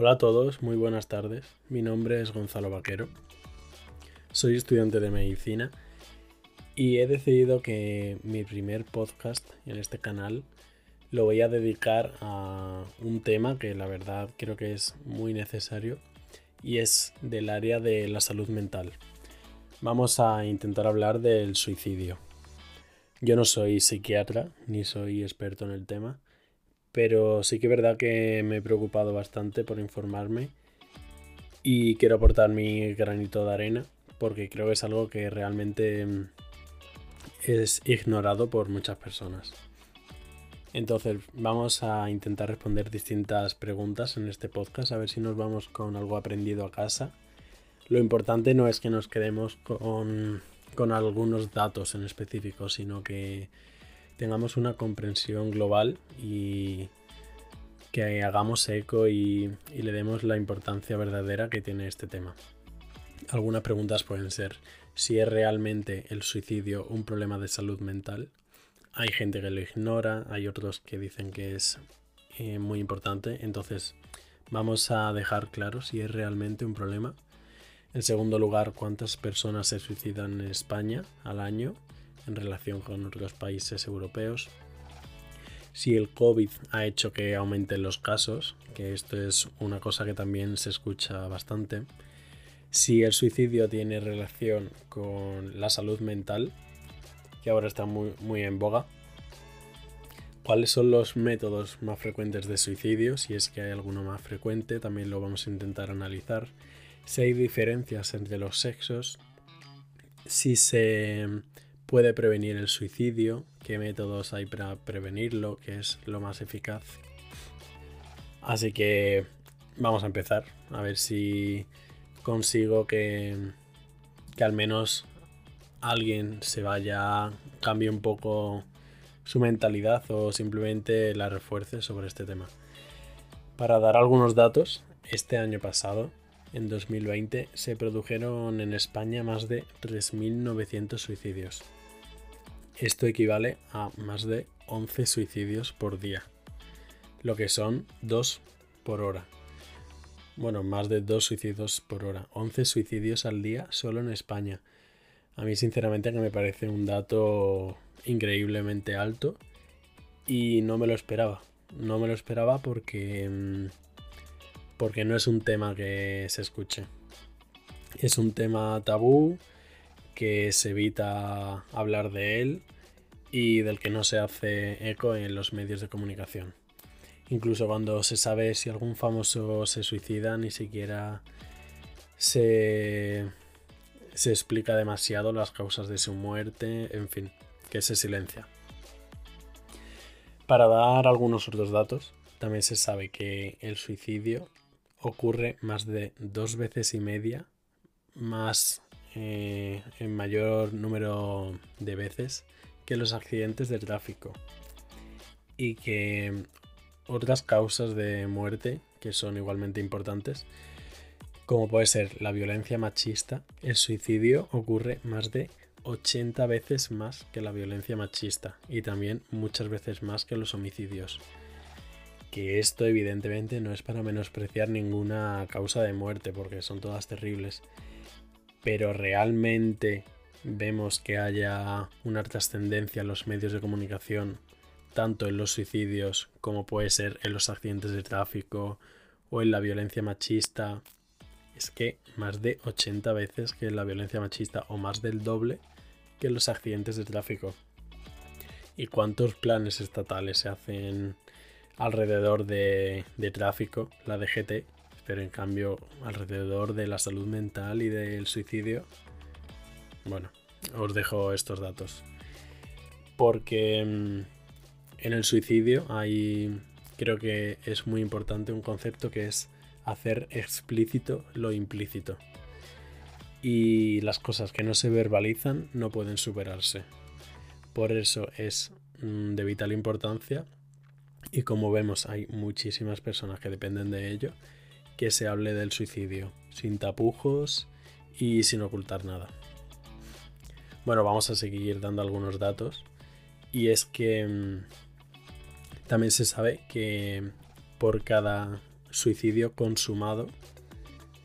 Hola a todos, muy buenas tardes. Mi nombre es Gonzalo Vaquero. Soy estudiante de medicina y he decidido que mi primer podcast en este canal lo voy a dedicar a un tema que la verdad creo que es muy necesario y es del área de la salud mental. Vamos a intentar hablar del suicidio. Yo no soy psiquiatra ni soy experto en el tema, pero sí que es verdad que me he preocupado bastante por informarme y quiero aportar mi granito de arena porque creo que es algo que realmente mm, es ignorado por muchas personas. Entonces vamos a intentar responder distintas preguntas en este podcast, a ver si nos vamos con algo aprendido a casa. Lo importante no es que nos quedemos con, con algunos datos en específico, sino que tengamos una comprensión global y que hagamos eco y, le demos la importancia verdadera que tiene este tema. Algunas preguntas pueden ser si es realmente el suicidio un problema de salud mental. Hay gente que lo ignora, hay otros que dicen que es eh, muy importante, entonces vamos a dejar claro si es realmente un problema. En segundo lugar, cuántas personas se suicidan en España al año en relación con otros países europeos. Si el COVID ha hecho que aumenten los casos, que esto es una cosa que también se escucha bastante. Si el suicidio tiene relación con la salud mental, que ahora está muy, en boga. ¿Cuáles son los métodos más frecuentes de suicidio? Si es que hay alguno más frecuente, también lo vamos a intentar analizar. Si hay diferencias entre los sexos. Si se puede prevenir el suicidio, qué métodos hay para prevenirlo, qué es lo más eficaz. Así que vamos a empezar, a ver si consigo que, que al menos alguien se vaya, cambie un poco su mentalidad o simplemente la refuerce sobre este tema. Para dar algunos datos, este año pasado, en 2020, se produjeron en España más de 3.900 suicidios. Esto equivale a más de 11 suicidios por día, lo que son 2 por hora. Bueno, más de 2 suicidios por hora. 11 suicidios al día solo en España. A mí sinceramente que me parece un dato increíblemente alto y no me lo esperaba. No me lo esperaba porque mm, porque no es un tema que se escuche. Es un tema tabú que se evita hablar de él y del que no se hace eco en los medios de comunicación. Incluso cuando se sabe si algún famoso se suicida, ni siquiera se, se explica demasiado las causas de su muerte, en fin, que se silencia. Para dar algunos otros datos, también se sabe que el suicidio ocurre más de dos veces y media más eh, en mayor número de veces que los accidentes de tráfico y que otras causas de muerte que son igualmente importantes como puede ser la violencia machista, el suicidio ocurre más de 80 veces más que la violencia machista y también muchas veces más que los homicidios. Que esto evidentemente no es para menospreciar ninguna causa de muerte porque son todas terribles, pero realmente vemos que haya una trascendencia en los medios de comunicación, tanto en los suicidios como puede ser en los accidentes de tráfico o en la violencia machista, es que más de 80 veces que la violencia machista o más del doble que los accidentes de tráfico. ¿Y cuántos planes estatales se hacen alrededor de, de tráfico, la DGT, pero en cambio alrededor de la salud mental y del suicidio, bueno, os dejo estos datos. Porque mm, en el suicidio hay, creo que es muy importante un concepto que es hacer explícito lo implícito. Y las cosas que no se verbalizan no pueden superarse. Por eso es mm, de vital importancia y como vemos hay muchísimas personas que dependen de ello que se hable del suicidio, sin tapujos y sin ocultar nada. Bueno, vamos a seguir dando algunos datos. Y es que mm, también se sabe que por cada suicidio consumado,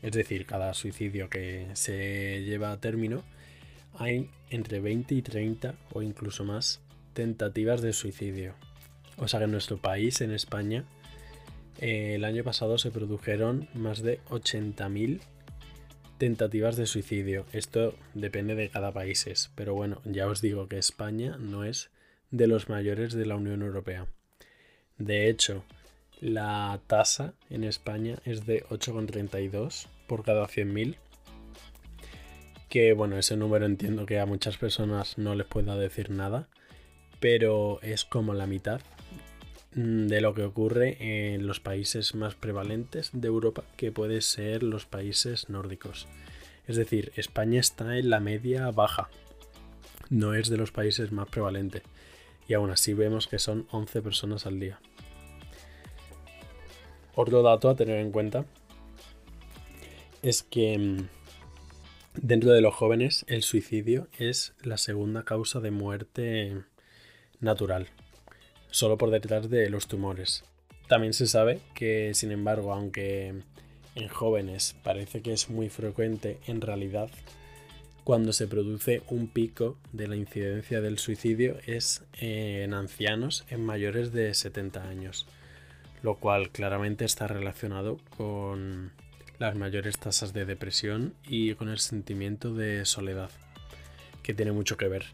es decir, cada suicidio que se lleva a término, hay entre 20 y 30 o incluso más tentativas de suicidio. O sea que en nuestro país, en España, eh, el año pasado se produjeron más de 80.000 tentativas de suicidio. Esto depende de cada país, pero bueno, ya os digo que España no es de los mayores de la Unión Europea. De hecho, la tasa en España es de 8,32 por cada 100.000. Que bueno, ese número entiendo que a muchas personas no les pueda decir nada, pero es como la mitad de lo que ocurre en los países más prevalentes de Europa, que puede ser los países nórdicos. Es decir, España está en la media baja, no es de los países más prevalentes. Y aún así vemos que son 11 personas al día. Otro dato a tener en cuenta es que mm, dentro de los jóvenes el suicidio es la segunda causa de muerte natural solo por detrás de los tumores. También se sabe que, sin embargo, aunque en jóvenes parece que es muy frecuente, en realidad cuando se produce un pico de la incidencia del suicidio es en ancianos en mayores de 70 años, lo cual claramente está relacionado con las mayores tasas de depresión y con el sentimiento de soledad, que tiene mucho que ver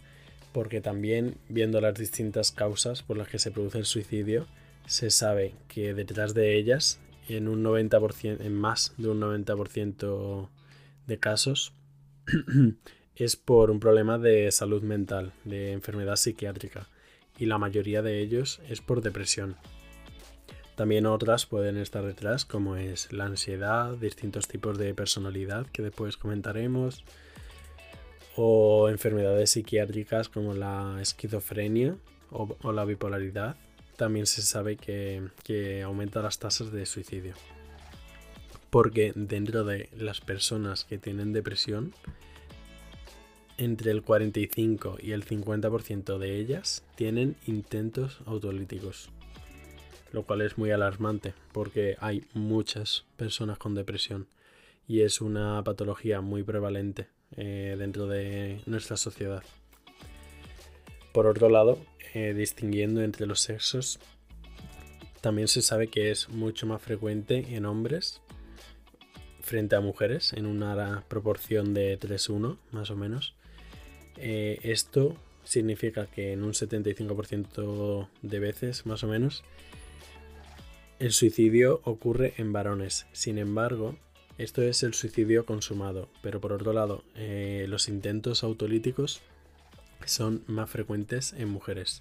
porque también viendo las distintas causas por las que se produce el suicidio, se sabe que detrás de ellas, en un 90%, en más de un 90% de casos, es por un problema de salud mental, de enfermedad psiquiátrica, y la mayoría de ellos es por depresión. También otras pueden estar detrás, como es la ansiedad, distintos tipos de personalidad que después comentaremos, o enfermedades psiquiátricas como la esquizofrenia o, la bipolaridad, también se sabe que, que aumenta las tasas de suicidio. Porque dentro de las personas que tienen depresión, entre el 45 y el 50% de ellas tienen intentos autolíticos. Lo cual es muy alarmante porque hay muchas personas con depresión y es una patología muy prevalente eh, dentro de nuestra sociedad. Por otro lado, eh, distinguiendo entre los sexos, también se sabe que es mucho más frecuente en hombres frente a mujeres, en una proporción de 3-1 más o menos. Eh, esto significa que en un 75% de veces más o menos el suicidio ocurre en varones. Sin embargo, esto es el suicidio consumado, pero por otro lado, eh, los intentos autolíticos son más frecuentes en mujeres.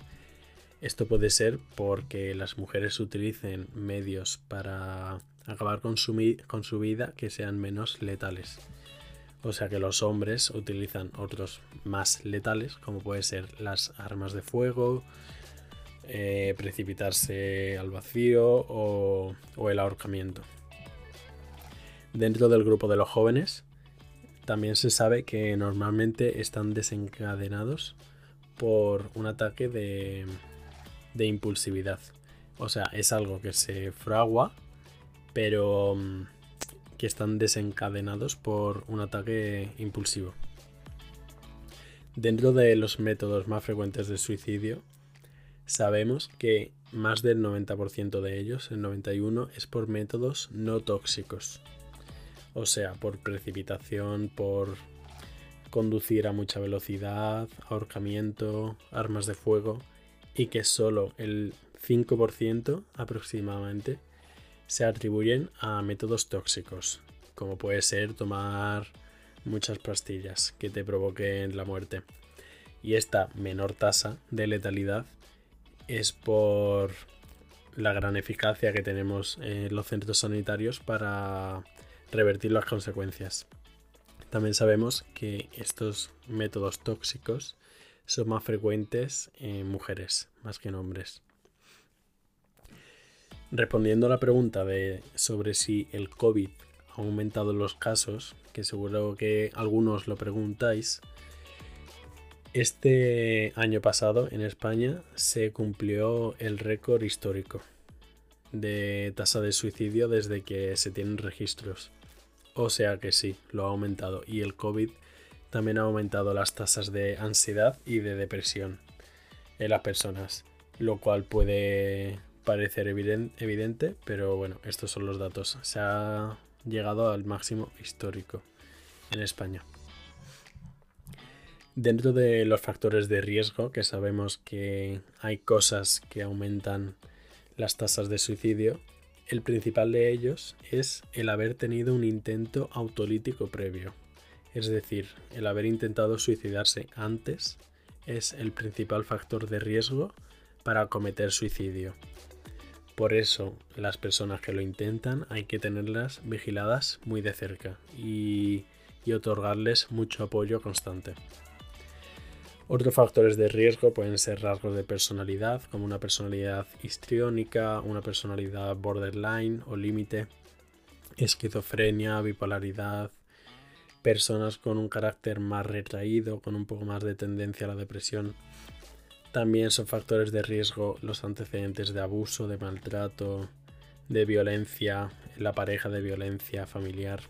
Esto puede ser porque las mujeres utilicen medios para acabar con su, vida que sean menos letales. O sea que los hombres utilizan otros más letales, como puede ser las armas de fuego, eh, precipitarse al vacío o el ahorcamiento. Dentro del grupo de los jóvenes, también se sabe que normalmente están desencadenados por un ataque de, impulsividad. O sea, es algo que se fragua, pero mm, que están desencadenados por un ataque impulsivo. Dentro de los métodos más frecuentes de suicidio, sabemos que más del 90% de ellos, el 91%, es por métodos no tóxicos o sea, por precipitación, por conducir a mucha velocidad, ahorcamiento, armas de fuego, y que solo el 5% aproximadamente se atribuyen a métodos tóxicos, como puede ser tomar muchas pastillas que te provoquen la muerte. Y esta menor tasa de letalidad es por la gran eficacia que tenemos en los centros sanitarios para revertir las consecuencias. También sabemos que estos métodos tóxicos son más frecuentes en mujeres más que en hombres. Respondiendo a la pregunta de sobre si el COVID ha aumentado los casos, que seguro que algunos lo preguntáis, este año pasado en España se cumplió el récord histórico de tasa de suicidio desde que se tienen registros. O sea que sí, lo ha aumentado. Y el COVID también ha aumentado las tasas de ansiedad y de depresión en las personas. Lo cual puede parecer evidente, pero bueno, estos son los datos. Se ha llegado al máximo histórico en España. Dentro de los factores de riesgo, que sabemos que hay cosas que aumentan las tasas de suicidio, el principal de ellos es el haber tenido un intento autolítico previo. Es decir, el haber intentado suicidarse antes es el principal factor de riesgo para cometer suicidio. Por eso, las personas que lo intentan hay que tenerlas vigiladas muy de cerca y, otorgarles mucho apoyo constante. Otros factores de riesgo pueden ser rasgos de personalidad, como una personalidad histriónica, una personalidad borderline o límite, esquizofrenia, bipolaridad, personas con un carácter más retraído, con un poco más de tendencia a la depresión. También son factores de riesgo los antecedentes de abuso, de maltrato, de violencia, la pareja de violencia familiar.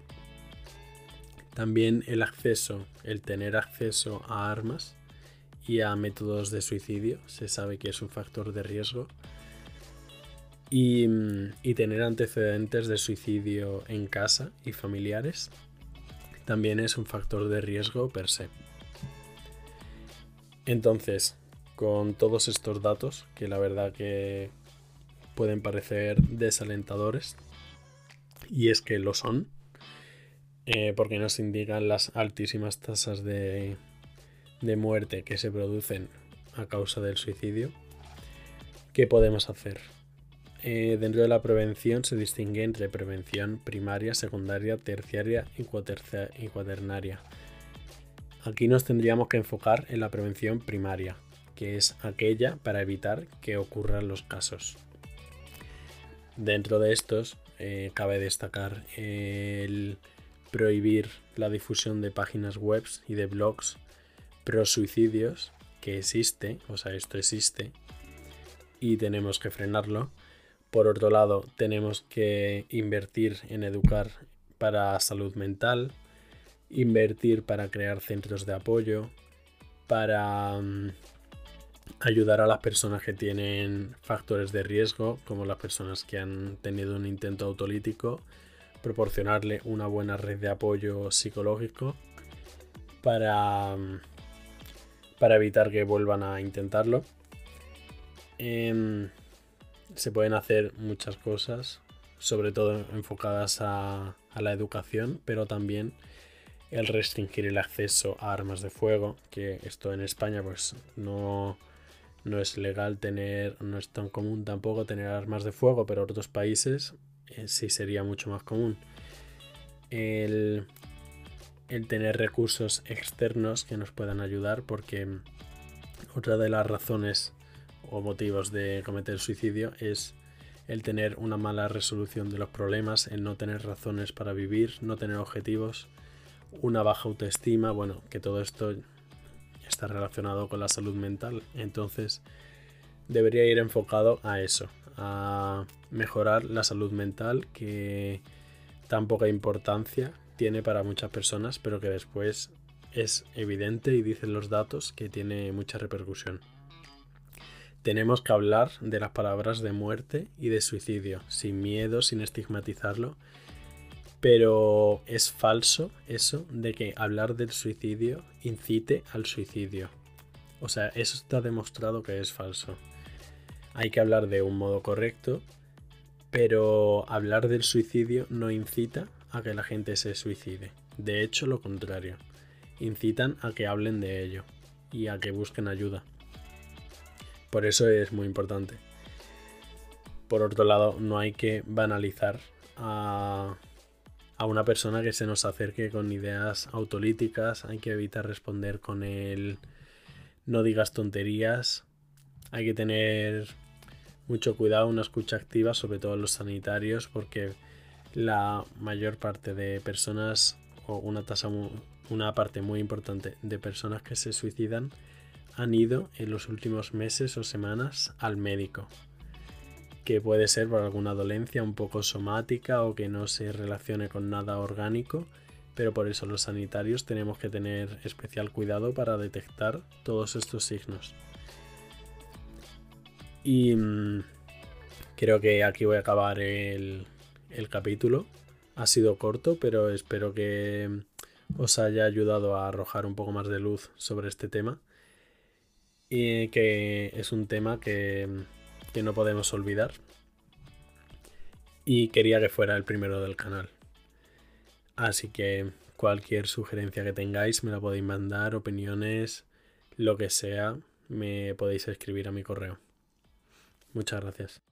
También el acceso, el tener acceso a armas y a métodos de suicidio. Se sabe que es un factor de riesgo. Y, tener antecedentes de suicidio en casa y familiares también es un factor de riesgo per se. Entonces, con todos estos datos, que la verdad que pueden parecer desalentadores, y es que lo son, eh, porque nos indican las altísimas tasas de, de muerte que se producen a causa del suicidio, ¿qué podemos hacer? Eh, dentro de la prevención se distingue entre prevención primaria, secundaria, terciaria y, cuaternaria. Aquí nos tendríamos que enfocar en la prevención primaria, que es aquella para evitar que ocurran los casos. Dentro de estos, eh, cabe destacar el prohibir la difusión de páginas web y de blogs suicidios que existe, o sea, esto existe, y tenemos que frenarlo. Por otro lado, tenemos que invertir en educar para salud mental, invertir para crear centros de apoyo, para mm, ayudar a las personas que tienen factores de riesgo, como las personas que han tenido un intento autolítico, proporcionarle una buena red de apoyo psicológico para mm, para evitar que vuelvan a intentarlo. Em, se pueden hacer muchas cosas, sobre todo enfocadas a, la educación, pero también el restringir el acceso a armas de fuego, que esto en España pues no, no es legal tener, no es tan común tampoco tener armas de fuego, pero en otros países eh, sí sería mucho más común. El, el tener recursos externos que nos puedan ayudar porque otra de las razones o motivos de cometer suicidio es el tener una mala resolución de los problemas, el no tener razones para vivir, no tener objetivos, una baja autoestima, bueno, que todo esto está relacionado con la salud mental, entonces debería ir enfocado a eso, a mejorar la salud mental que tan poca importancia tiene para muchas personas, pero que después es evidente y dicen los datos que tiene mucha repercusión. Tenemos que hablar de las palabras de muerte y de suicidio, sin miedo, sin estigmatizarlo, pero es falso eso de que hablar del suicidio incite al suicidio. O sea, eso está demostrado que es falso. Hay que hablar de un modo correcto, pero hablar del suicidio no incita a que la gente se suicide. De hecho, lo contrario. Incitan a que hablen de ello y a que busquen ayuda. Por eso es muy importante. Por otro lado, no hay que banalizar a, a una persona que se nos acerque con ideas autolíticas. Hay que evitar responder con el no digas tonterías. Hay que tener mucho cuidado, una escucha activa, sobre todo los sanitarios, porque la mayor parte de personas o una tasa una parte muy importante de personas que se suicidan han ido en los últimos meses o semanas al médico que puede ser por alguna dolencia un poco somática o que no se relacione con nada orgánico, pero por eso los sanitarios tenemos que tener especial cuidado para detectar todos estos signos. Y mm, creo que aquí voy a acabar el, el capítulo. Ha sido corto, pero espero que os haya ayudado a arrojar un poco más de luz sobre este tema. Y que es un tema que, que no podemos olvidar. Y quería que fuera el primero del canal. Así que cualquier sugerencia que tengáis me la podéis mandar, opiniones, lo que sea, me podéis escribir a mi correo. Muchas gracias.